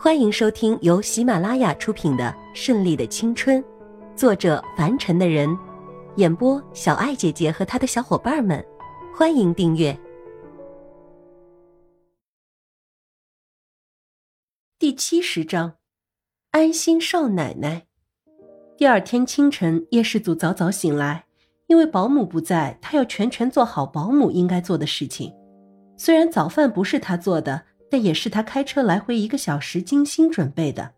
欢迎收听由喜马拉雅出品的《顺利的青春》，作者凡尘的人，演播小爱姐姐和她的小伙伴们。欢迎订阅第七十章《安心少奶奶》。第二天清晨，叶世祖早早醒来，因为保姆不在，他要全权做好保姆应该做的事情。虽然早饭不是他做的。但也是他开车来回一个小时精心准备的，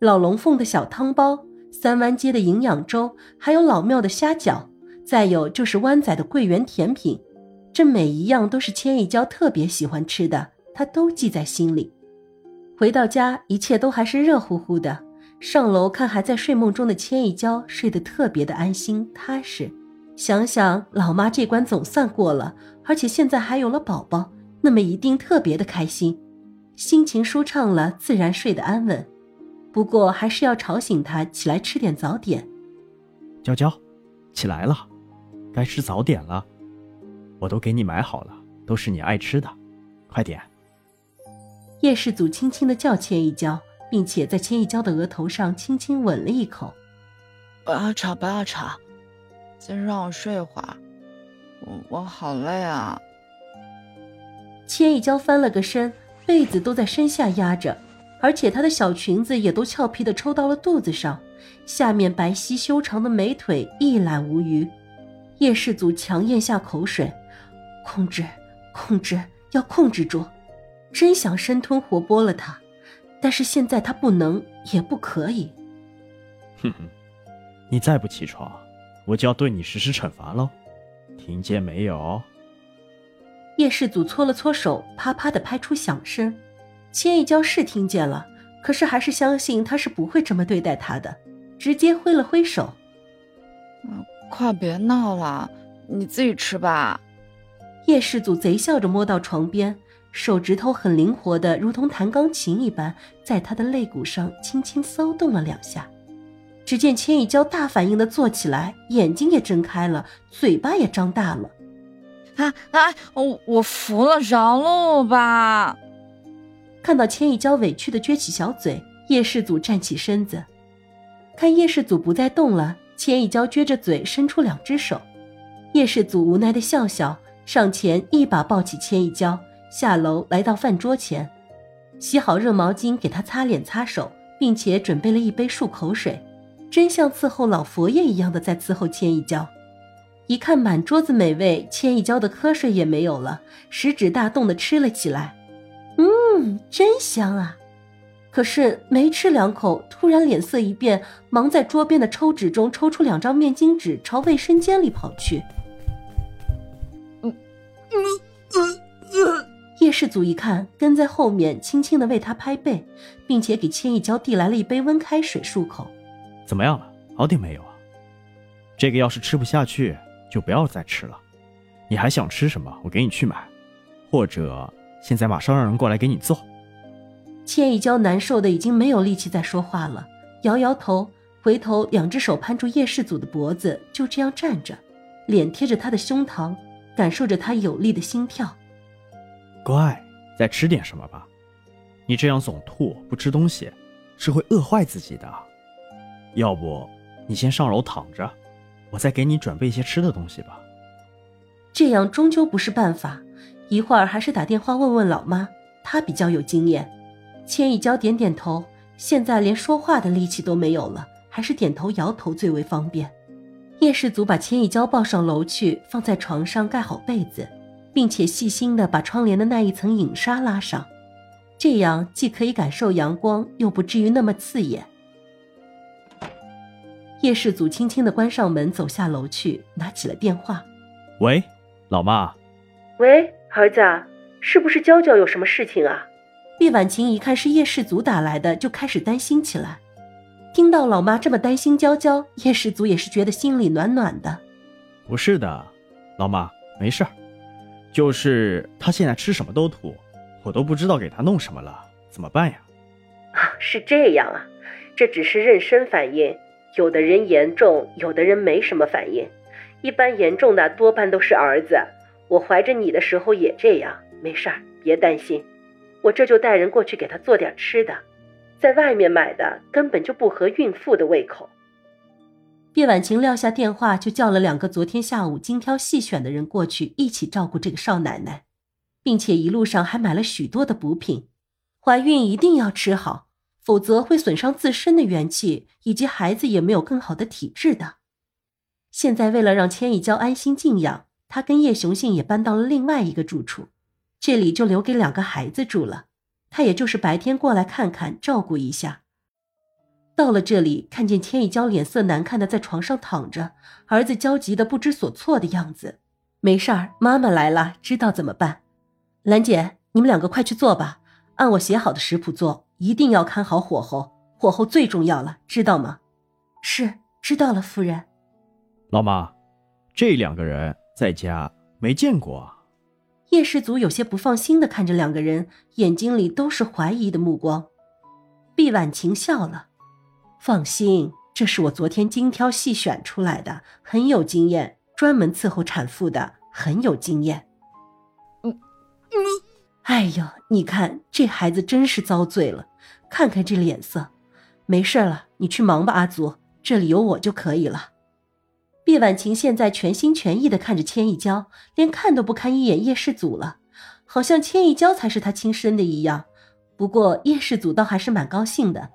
老龙凤的小汤包，三湾街的营养粥，还有老庙的虾饺，再有就是湾仔的桂圆甜品，这每一样都是千亿娇特别喜欢吃的，他都记在心里。回到家，一切都还是热乎乎的。上楼看还在睡梦中的千亿娇，睡得特别的安心踏实。想想老妈这关总算过了，而且现在还有了宝宝，那么一定特别的开心。心情舒畅了，自然睡得安稳。不过还是要吵醒他起来吃点早点。娇娇，起来了，该吃早点了。我都给你买好了，都是你爱吃的，快点。叶世祖轻轻的叫千一娇，并且在千一娇的额头上轻轻吻了一口。不要吵，不要吵，先让我睡会儿，我我好累啊。千一娇翻了个身。被子都在身下压着，而且她的小裙子也都俏皮的抽到了肚子上，下面白皙修长的美腿一览无余。叶世祖强咽下口水，控制，控制，要控制住，真想生吞活剥了她，但是现在他不能，也不可以。哼哼，你再不起床，我就要对你实施惩罚喽，听见没有？叶世祖搓了搓手，啪啪的拍出响声。千一娇是听见了，可是还是相信他是不会这么对待他的，直接挥了挥手：“嗯，快别闹了，你自己吃吧。”叶世祖贼笑着摸到床边，手指头很灵活的，如同弹钢琴一般，在他的肋骨上轻轻骚动了两下。只见千一娇大反应的坐起来，眼睛也睁开了，嘴巴也张大了。啊啊！我我服了，饶了我吧！看到千一娇委屈的撅起小嘴，叶世祖站起身子，看叶世祖不再动了，千一娇撅着嘴伸出两只手，叶世祖无奈的笑笑，上前一把抱起千一娇，下楼来到饭桌前，洗好热毛巾给她擦脸擦手，并且准备了一杯漱口水，真像伺候老佛爷一样的在伺候千一娇。一看满桌子美味，千一娇的瞌睡也没有了，食指大动的吃了起来。嗯，真香啊！可是没吃两口，突然脸色一变，忙在桌边的抽纸中抽出两张面巾纸，朝卫生间里跑去。嗯嗯嗯叶世祖一看，跟在后面，轻轻的为他拍背，并且给千一娇递来了一杯温开水漱口。怎么样了？好点没有啊？这个要是吃不下去。就不要再吃了，你还想吃什么？我给你去买，或者现在马上让人过来给你做。千一娇难受的已经没有力气再说话了，摇摇头，回头两只手攀住叶世祖的脖子，就这样站着，脸贴着他的胸膛，感受着他有力的心跳。乖，再吃点什么吧，你这样总吐不吃东西，是会饿坏自己的。要不你先上楼躺着。我再给你准备一些吃的东西吧。这样终究不是办法，一会儿还是打电话问问老妈，她比较有经验。千一娇点点头，现在连说话的力气都没有了，还是点头摇头最为方便。叶氏祖把千一娇抱上楼去，放在床上盖好被子，并且细心的把窗帘的那一层影纱拉上，这样既可以感受阳光，又不至于那么刺眼。叶世祖轻轻的关上门，走下楼去，拿起了电话。喂，老妈。喂，儿子，是不是娇娇有什么事情啊？毕婉晴一看是叶世祖打来的，就开始担心起来。听到老妈这么担心娇娇，叶世祖也是觉得心里暖暖的。不是的，老妈，没事儿，就是她现在吃什么都吐，我都不知道给她弄什么了，怎么办呀？啊，是这样啊，这只是妊娠反应。有的人严重，有的人没什么反应。一般严重的多半都是儿子。我怀着你的时候也这样，没事儿，别担心。我这就带人过去给他做点吃的。在外面买的根本就不合孕妇的胃口。卞婉晴撂下电话，就叫了两个昨天下午精挑细选的人过去一起照顾这个少奶奶，并且一路上还买了许多的补品。怀孕一定要吃好，否则会损伤自身的元气，以及孩子也没有更好的体质的。现在为了让千亿娇安心静养，他跟叶雄信也搬到了另外一个住处，这里就留给两个孩子住了。他也就是白天过来看看，照顾一下。到了这里，看见千亿娇脸色难看的在床上躺着，儿子焦急的不知所措的样子。没事儿，妈妈来了，知道怎么办。兰姐，你们两个快去做吧，按我写好的食谱做，一定要看好火候，火候最重要了，知道吗？是，知道了，夫人。老妈，这两个人在家没见过。叶氏族有些不放心的看着两个人，眼睛里都是怀疑的目光。毕婉晴笑了。放心，这是我昨天精挑细选出来的，很有经验，专门伺候产妇的，很有经验。你你，哎呦，你看这孩子真是遭罪了，看看这脸色。没事了，你去忙吧，阿祖，这里有我就可以了。毕婉晴现在全心全意的看着千亿娇，连看都不看一眼叶世祖了，好像千亿娇才是他亲生的一样。不过叶世祖倒还是蛮高兴的。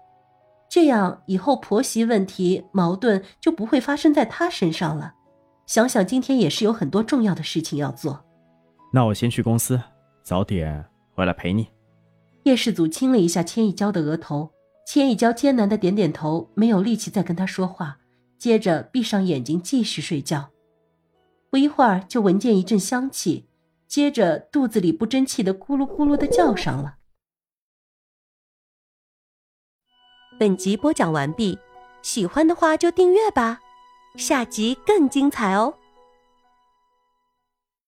这样以后婆媳问题矛盾就不会发生在他身上了。想想今天也是有很多重要的事情要做，那我先去公司，早点回来陪你。叶世祖亲了一下千亿娇的额头，千亿娇艰难的点点头，没有力气再跟他说话，接着闭上眼睛继续睡觉。不一会儿就闻见一阵香气，接着肚子里不争气的咕噜咕噜的叫上了。本集播讲完毕，喜欢的话就订阅吧，下集更精彩哦。